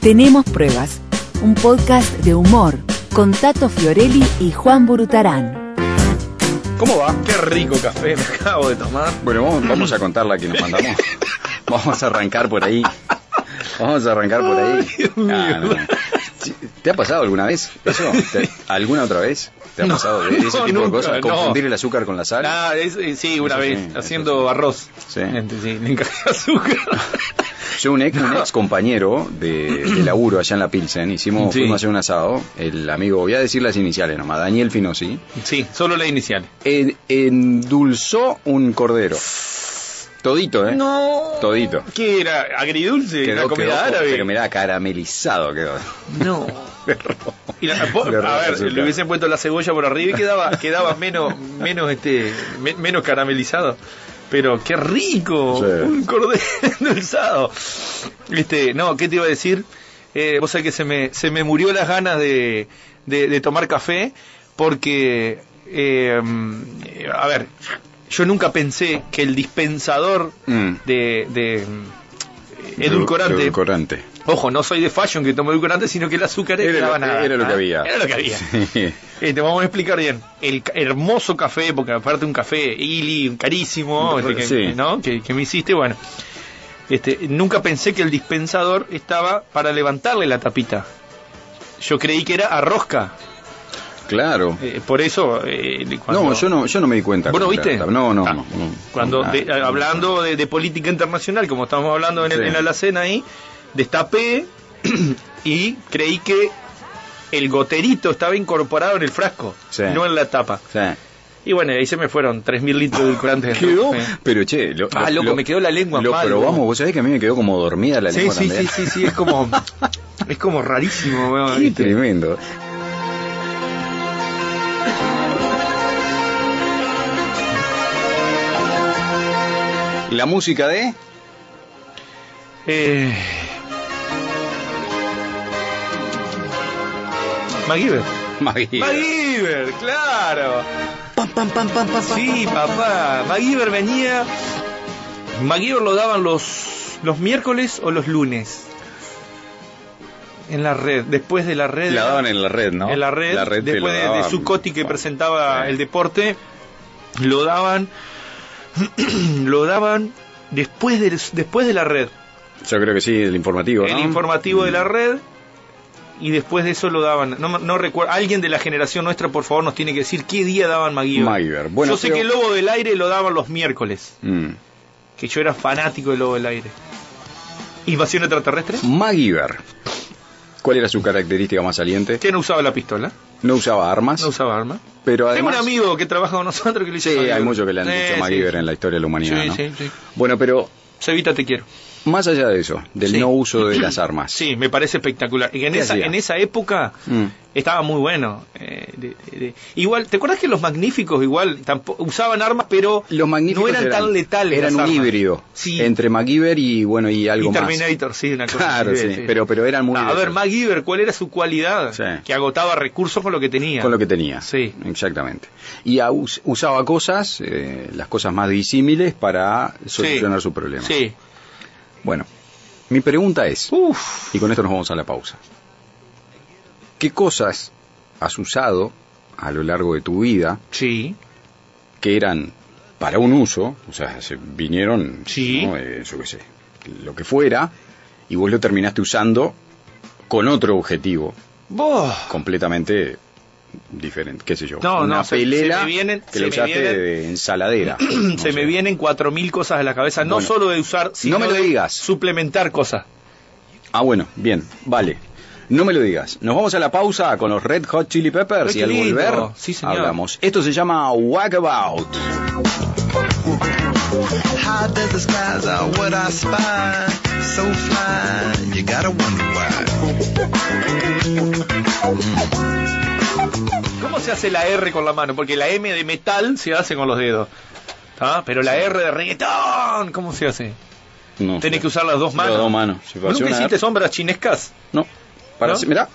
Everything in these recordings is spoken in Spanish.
Tenemos pruebas, un podcast de humor con Tato Fiorelli y Juan Burutarán. ¿Cómo va? Qué rico café me acabo de tomar. Bueno, vamos, vamos a contar la que nos mandamos. Vamos a arrancar por ahí. Vamos a arrancar por ahí. Ay, Dios mío. Ah, no, no. Sí, ¿Te ha pasado alguna vez ¿Alguna otra vez? ¿Te ha No, pasado de ese no, tipo de cosas? no. ¿Confundir el azúcar con la sal? Ah, es- eh, sí, una Eso vez, sí, haciendo arroz. Sí. Gente, sí, le encajé azúcar. Yo, un ex, un ex compañero de, de laburo allá en la Pilsen, hicimos, Sí. fuimos a hacer un asado. El amigo, voy a decir las iniciales nomás, Daniel Finosi, Sí, solo la inicial. en- endulzó un cordero. Todito, ¿eh? No. Todito. ¿Qué era? ¿Agridulce? ¿La comida quedó- árabe? Pero mirá, caramelizado quedó. No. Y la- po- Le a ver, le hubiesen puesto la cebolla por arriba y quedaba, quedaba menos, menos este, me- menos caramelizado. Pero qué rico, Sí. un cordero endulzado. Este, no, ¿qué te iba a decir? Eh, vos sabés que se me, se me murió las ganas de, de, de tomar café porque, eh, a ver, yo nunca pensé que el dispensador Mm. de, de edulcorante, Edulcorante. Ojo, no soy de fashion que tomo edulcorante, sino que el azúcar Era lo- nada. era lo que ¿ah? había. Era lo que había. Sí. Eh, te vamos a explicar bien. El hermoso café, porque aparte un café Ili, carísimo, este, que, Sí. ¿no? que, que me hiciste, bueno. Este, nunca pensé que el dispensador estaba para levantarle la tapita. Yo creí que era a rosca. Claro. Eh, por eso, eh, cuando- No, yo no, yo no me di cuenta. ¿Vos no viste? la- No, no, Ah, no, no. Cuando Ah, de- hablando de, de política internacional, como estábamos hablando en, el- en la alacena ahí, destapé y creí que el goterito estaba incorporado en el frasco, Sí. no en la tapa. Sí. Y bueno, ahí se me fueron 3.000 litros de edulcorante. Quedó, Sí. pero che, lo, Ah, lo- loco, lo- me quedó la lengua Lo mal, probamos, ¿no? vos sabés que a mí me quedó como dormida la Sí, lengua sí, también. sí, sí, sí, es como, es como rarísimo. weón, Qué ¿viste? tremendo. La música de Eh... MacGyver. Maggie. MacGyver, claro. Sí, papá. MacGyver venía. MacGyver lo daban los, los miércoles o los lunes. En la red, después de la red. La daban en la red, ¿no? En la red, te después lo de, de. Zuccotti que presentaba el deporte, lo daban. lo daban después de, después de la red. Yo creo que sí, el informativo, El informativo de la red. Y después de eso lo daban. No, no recuerdo. Alguien de la generación nuestra, por favor, nos tiene que decir qué día daban MacGyver. Bueno, yo sé pero- que el Lobo del Aire lo daban los miércoles. Mm. Que yo era fanático del Lobo del Aire. ¿Invasión extraterrestre? MacGyver. ¿Cuál era su característica más saliente? Que no usaba la pistola. No usaba armas, No usaba arma. pero Tengo además... un amigo que trabaja con nosotros que le dice Sí, hay muchos que le han dicho MacGyver sí. en la historia de la humanidad, Sí, ¿no? sí, sí. Bueno, pero Cevita, te quiero. Más allá de eso, del Sí. no uso de las armas. Sí, me parece espectacular. Y en ¿Qué esa, hacía? en esa época Mm. estaba muy bueno. eh, de- de- igual, ¿te acuerdas que los magníficos igual tampoco, usaban armas, pero Los magníficos no eran, tan letales? Eran un armas? híbrido Sí. entre MacGyver y bueno y algo y más. Terminator, sí, una cosa Claro, así, sí, pero- pero eran muy No, a ver. MacGyver, ¿cuál era su cualidad? Que agotaba recursos con lo que tenía. Con lo que tenía. Sí. Exactamente. Y a- usaba cosas, eh, las cosas más disímiles para solucionar su problema. Sí. Bueno, mi pregunta es, Uf. y con esto nos vamos a la pausa. ¿Qué cosas has usado a lo largo de tu vida Sí. que eran para un uso, o sea, se vinieron, Sí. ¿no? Eh, yo qué sé, lo que fuera, y vos lo terminaste usando con otro objetivo Boh. completamente diferente, qué sé yo. No, una no, se- pelera se me vienen- que se me vienen- de ensaladera. no Se me vienen cuatro mil cosas a la cabeza, no Bueno. solo de usar, sino me lo de digas. suplementar cosas. Ah, bueno, bien, vale. No me lo digas. Nos vamos a la pausa con los Red Hot Chili Peppers y al volver Sí, señor. hablamos. Esto se llama Walkabout. High desert skies are what I spy. So fly, you gotta wonder why. ¿Cómo se hace la R con la mano? Porque la M de metal se hace con los dedos. ¿Tá? Pero la R de reggaetón, ¿cómo se hace? No Tenés que usar las dos manos. Las dos manos. Si ¿Vos fuese ¿Nunca hiciste sombras chinescas? No. Para mirá.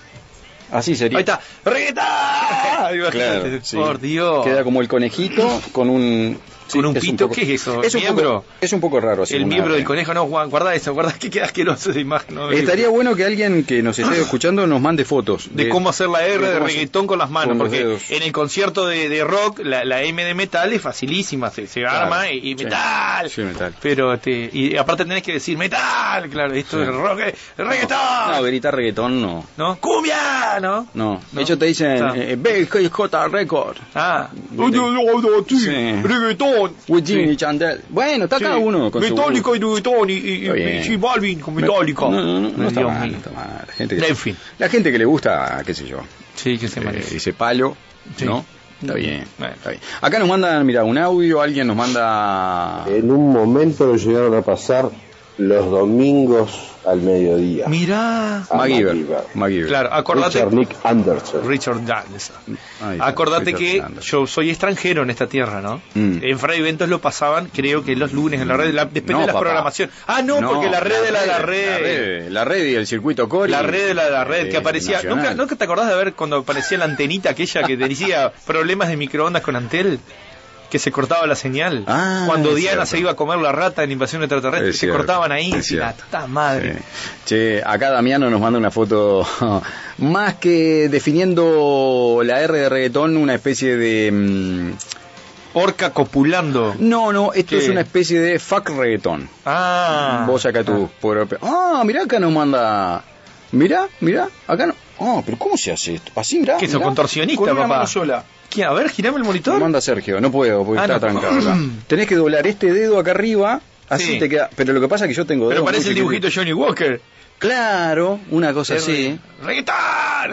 Así sería. Ahí está. ¡Reggaetón! Claro, sí. Por Dios. Queda como el conejito con un Sí, con un pito. poco- ¿Qué es eso? Es un, ¿Miembro? poco, es un poco raro. El según miembro del conejo, no, Juan, guarda eso, guarda que queda asqueroso esa imagen. ¿no? Estaría bueno que alguien que nos esté escuchando nos mande fotos de cómo hacer la R de de hacer- reggaetón con las manos, con porque en el concierto de, de rock la, la M de metal es facilísima, se, se Claro, arma y, metal. Sí, metal. Pero te, y aparte tenés que decir metal, claro, esto es rock, reggaetón. No, gritar reggaetón no. ¿No? Cumbia, ¿no? No, No. ellos te dicen eh, BJ Record. Ah, Sí. reggaetón. Chandel. Bueno, está cada uno con su Metallica y reggaetón y, y, Balvin con Metallica. No, no, no, no está Dios mal, no está mal. La gente, que- En fin. la gente que le gusta, qué sé yo, Sí, que se eh, maneja. ese palo, Sí. ¿no? Está bien, está bien. Acá nos mandan, mira, un audio, alguien nos manda... En un momento lo llegaron a pasar los domingos al mediodía. Mirá. a MacGyver. Claro, acordate. Richard Nick Anderson. Richard está, Acordate Richard que yo soy extranjero en esta tierra, ¿no? Mm. En Fray Ventos lo pasaban, creo que los lunes en la red, la- depende No, de la papá. programación. Ah, no, porque la red de la, la red. La red, la red y el circuito Cori. La red de la, la red eh, que aparecía. nacional. ¿Nunca, ¿Nunca te acordás de ver cuando aparecía la antenita aquella que decía problemas de microondas con Antel? Que se cortaba la señal. Ah, cuando Diana se iba a comer la rata en invasión extraterrestre, Es se cortaban ahí. es La cierto. ta madre. Sí. Che, acá Damiano nos manda una foto más que definiendo la R de reggaetón, una especie de... mm, Orca copulando. No, no, esto ¿Qué? es una especie de fuck reggaetón. Ah. Vos acá tu... por- Ah, mirá, acá nos manda... Mirá, mirá, acá no... Ah, pero ¿cómo se hace esto? Así, mirá. ¿Qué sos, mirá. contorsionista, Con una papá? mano sola. A ver, girame el monitor. Nos manda Sergio, no puedo porque Ah, está no. trancado acá. Tenés que doblar este dedo acá arriba, así Sí. te queda... Pero lo que pasa es que yo tengo Pero parece el dibujito. Johnny Walker. Claro, una cosa así. Está.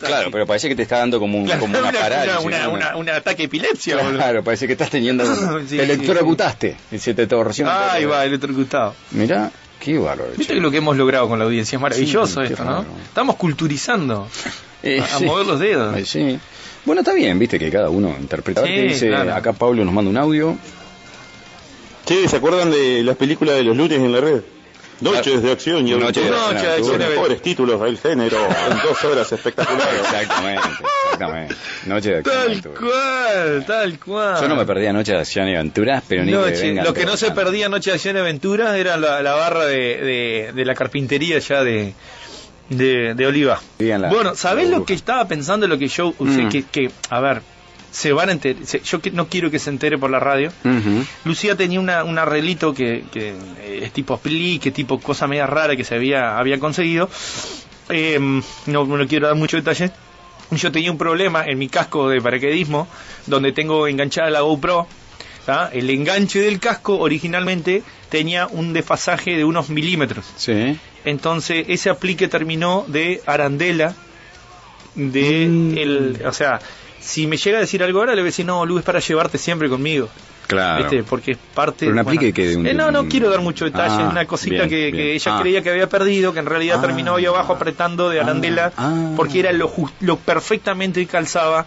Claro, pero parece que te está dando como, un, Claro, como una, una- parálisis. una- una- un ataque de epilepsia, boludo. Claro, parece que estás teniendo... Sí, te electrocutaste. Y se te torció. Ahí va, electrocutado. Mirá, qué bárbaro. Viste que lo que hemos logrado con la audiencia es maravilloso Sí, esto, ¿no? Estamos culturizando Eh, a, a sí. mover los dedos. Ay, sí. Bueno, está bien, viste que cada uno interpreta. Sí, dice, claro. acá Pablo nos manda un audio. Che, ¿se acuerdan de las películas de los lunes en la red? Noches de acción y Noches de aventura. acción y Los mejores títulos del género en dos horas espectaculares. Exactamente, exactamente. Noche de acción y Tal aventura. cual, tal cual. Yo no me perdía Noche de acción y aventuras, pero ni que Noche- vengan lo que no se perdía Noche de Acción y Aventuras era la, la barra de, de- de la carpintería ya de, de, de Oliva. La- bueno, ¿sabés la lo que estaba pensando? Lo que yo usé, Mm. que, que, a ver, se van a enterar. se- Yo no quiero que se entere por la radio. Lucía tenía una, un arreglito que, que eh, es tipo pli, que tipo cosa media rara que se había, había conseguido. Eh, no, no quiero dar mucho detalle. Yo tenía un problema en mi casco de paracaidismo, donde tengo enganchada la GoPro. ¿tá? El enganche del casco originalmente tenía un desfasaje de unos milímetros. Sí. Entonces ese aplique terminó de arandela de Mm. el, o sea, si me llega a decir algo ahora le voy a decir, "No, Lu, es para llevarte siempre conmigo." Claro. ¿Viste? Porque es parte Pero un aplique que un- Eh, no, no quiero dar mucho detalle, Ah, una cosita bien, que, bien. que ella Ah. creía que había perdido, que en realidad Ah. terminó ahí abajo apretando de Ah. arandela Ah. porque era lo jus- lo perfectamente calzaba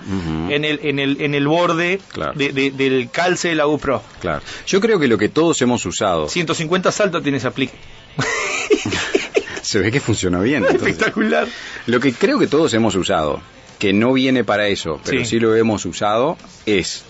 en el en el en el borde Claro. de- de- del calce de la GoPro. Claro. Yo creo que lo que todos hemos usado 150 saltos tiene ese aplique. se ve que funcionó bien. Espectacular. Lo que creo que todos hemos usado, que no viene para eso, pero Sí. sí, lo hemos usado, es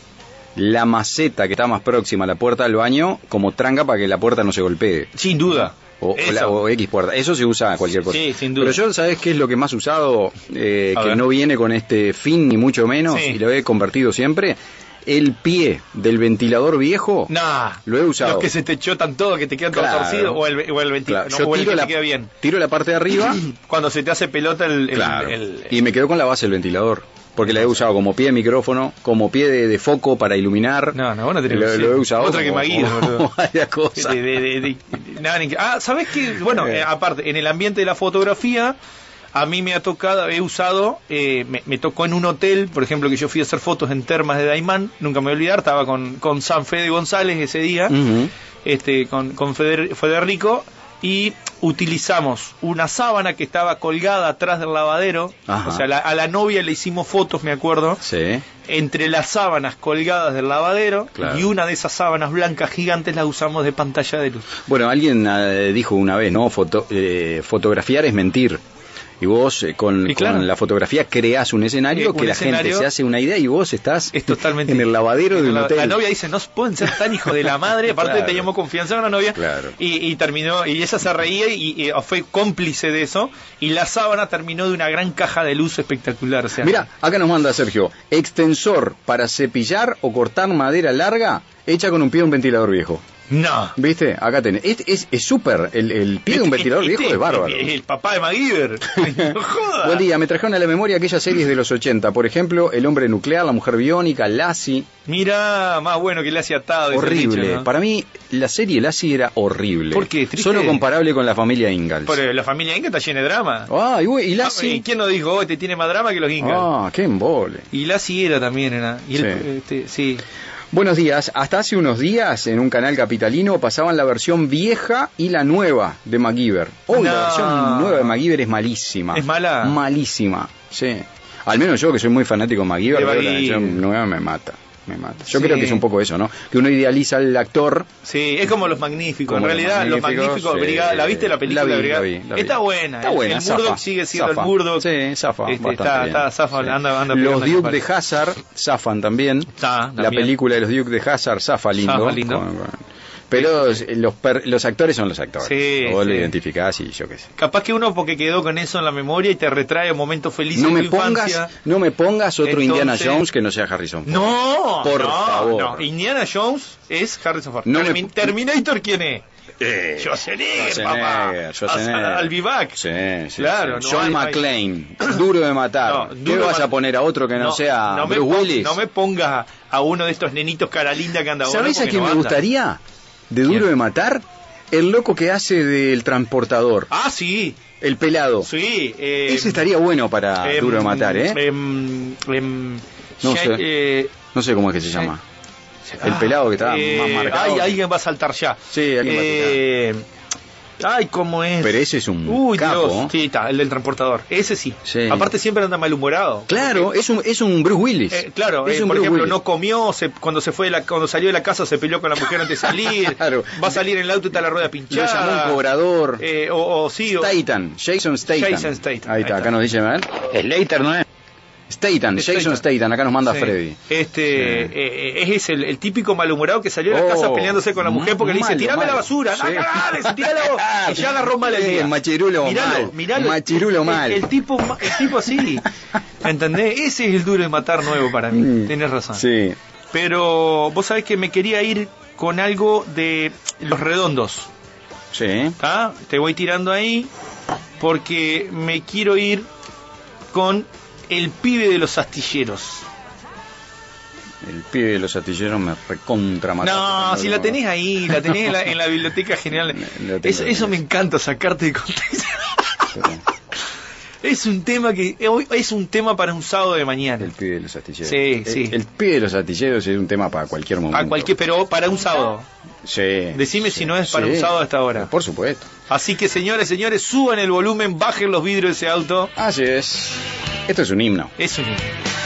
la maceta que está más próxima a la puerta del baño como tranca para que la puerta no se golpee. Sin duda. O, la- o X puerta. Eso se usa cualquier cosa. Sí, sin duda. Pero yo, ¿sabes qué es lo que más usado? Eh, que ver. no viene con este fin ni mucho menos, Sí. y lo he convertido siempre. El pie del ventilador viejo. Nah. Lo he usado. Los que se te chotan todo, que te quedan todo Claro. torcido, o el, o el ventilador, Claro, yo o el tiro que la, te queda bien. tiro la parte de arriba Cuando se te hace pelota el... el- Claro. el- y me quedo con la base del ventilador. Porque la he usado como pie de micrófono, como pie de, de foco para iluminar. No, no, vos no tenés lo, que lo he usado Otra que como- Maguire, como boludo. varias cosas. de- de- nada, que- ah, ¿sabes qué? Bueno, Eh. eh, aparte, en el ambiente de la fotografía, a mí me ha tocado, he usado, eh, me, me tocó en un hotel, por ejemplo, que yo fui a hacer fotos en termas de Daimán, nunca me voy a olvidar, estaba con, con San Fede González ese día, este, con, con Feder- Federico, y utilizamos una sábana que estaba colgada atrás del lavadero, Ajá. o sea, la- a la novia le hicimos fotos, me acuerdo, Sí. entre las sábanas colgadas del lavadero Claro. y una de esas sábanas blancas gigantes la usamos de pantalla de luz. Bueno, alguien eh, dijo una vez, ¿no? Foto- eh, fotografiar es mentir. Y vos eh, con, Y claro. con la fotografía creás un escenario Eh, un que la gente se hace una idea y vos estás Es totalmente. en el lavadero de un la, hotel. la novia dice, no pueden ser tan hijos de la madre. Aparte Claro. teníamos confianza en la novia. Claro. Y, y terminó, y ella se reía y, y fue cómplice de eso. Y la sábana terminó de una gran caja de luz espectacular. O sea, Mira, acá nos manda Sergio, extensor para cepillar o cortar madera larga hecha con un pie de un ventilador viejo. No. ¿Viste? Acá tenés. Es es- es súper. El, el pie de un Este- ventilador este- viejo es bárbaro. El, el papá de MacGyver. no joda. Buen día, me trajeron a la memoria aquellas series de los 80. Por ejemplo, El hombre nuclear, La mujer biónica, Lassie. Mira, más bueno que hacía atado. el Horrible. dicho, ¿no? Para mí, la serie Lassie era horrible. ¿Por qué? Triste. Solo comparable con la familia Ingalls. Pero la familia Inga está llena de drama. Ah, y, y ¿Y Lassie. quién nos dijo, oh, este tiene más drama que los Inga? Ah, qué embole. Y Lassie era también, era. Y Sí. este, sí. Buenos días. Hasta hace unos días en un canal capitalino pasaban la versión vieja y la nueva de MacGyver. Hoy la No. versión nueva de MacGyver es malísima. ¿Es mala? Malísima, sí. Al menos yo que soy muy fanático de MacGyver, pero la versión nueva me mata. Me mata. Yo Sí. creo que es un poco eso, ¿no? Que uno idealiza al actor. Sí, es como Los Magníficos. Como en realidad, Los Magníficos, Magníficos, sí. Brigada, ¿la viste la película La vi, Brigada? la vi, la vi. Está buena. Está el- buena, El, Murdoch sigue siendo zafa. el Murdoch. Sí, zafa. Este, está, zafa, Sí. anda, anda Los Duke de Hazard zafan también. Está, La película de los Duke de Hazard zafa lindo. Zafa lindo. Con- con- Pero los, per- los actores son los actores. Sí, Vos lo identificás y yo qué sé. Capaz que uno porque quedó con eso en la memoria y te retrae momentos felices No de me tu pongas, infancia. no me pongas otro Entonces- Indiana Jones que no sea Harrison Ford. No, Por no, favor. no. Indiana Jones es Harrison Ford. No me- Termin- Terminator, ¿quién es? Eh, Schwarzenegger, papá. Schwarzenegger, Schwarzenegger. Al- al vivac. Sí, sí, Claro, sí. no John McClane, duro de matar. No, ¿Qué vas a poner a otro que no, sea no Bruce Willis? No me pongas a uno de estos nenitos cara linda que anda. ¿Sabés a quién me gustaría? De duro de matar. El loco que hace del transportador. Ah, sí. El pelado. Sí. eh, Ese estaría bueno para em, duro de matar, ¿eh? em, em, No sé. eh, No sé cómo es que se llama. El pelado que está eh, más marcado. Ay, alguien va a saltar ya. Sí, alguien va a Ay, ¿cómo es? Pero ese es un Uy, capo. Dios. Sí, está, el del transportador. Ese sí. Sí. Aparte siempre anda malhumorado. Claro, es un, es un Bruce Willis. Eh, claro, es eh, un por Bruce ejemplo, Willis. no comió, se- cuando se fue de la, cuando salió de la casa se peleó con la mujer antes de salir, Claro. va a salir en el auto y está la rueda Lo pinchada. llamó un cobrador. Eh, o, o sí, o- Jason Statham. Jason Statham, Ahí ahí está, está. acá nos dice, ¿verdad? Slater, ¿no es? Statham, Jason Statham. Acá nos manda Sí. Freddy. Este Sí. eh, es el, el típico malhumorado que salió de la Oh, casa peleándose con la mujer porque le dice, malo, tirame la basura, Sí. tiralo. y ya agarró mal el día. machirulo miralo, mal, Miralo, machirulo mal. El, tipo, el tipo así, ¿entendés? Ese es el duro de matar nuevo para mí, Mm, tenés razón. Sí. Pero vos sabés que me quería ir con algo de los redondos, Sí. ¿está? Te voy tirando ahí porque me quiero ir con el pibe de los astilleros. El pibe de los astilleros me recontra No, si la tenés ahí, la tenés en la, en la biblioteca general. Eso, me encanta, sacarte de contexto. Es un tema que hoy es un tema para un sábado de mañana. El pibe de los astilleros. Sí, el, sí. El pibe de los astilleros es un tema para cualquier momento. A cualquier, pero para un sábado. Sí. Decime sí, si no es para sí. un sábado a esta hora. Por supuesto. Así que señores, señores, suban el volumen, bajen los vidrios de ese auto. Así es. Esto es un himno. Es un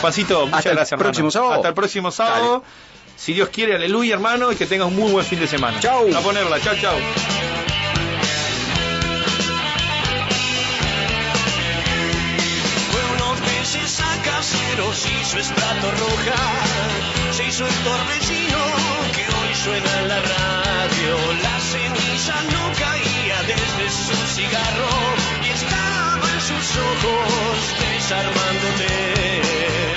Juancito, muchas Hasta el gracias, hermano. próximo sábado. Hasta el próximo sábado. Si Dios quiere, aleluya, hermano, y que tengas un muy buen fin de semana. Chau. A ponerla, chao, chao. pero se hizo estrato roja, se hizo el torbellino que hoy suena en la radio. La ceniza no caía desde su cigarro y estaba en sus ojos desarmándote.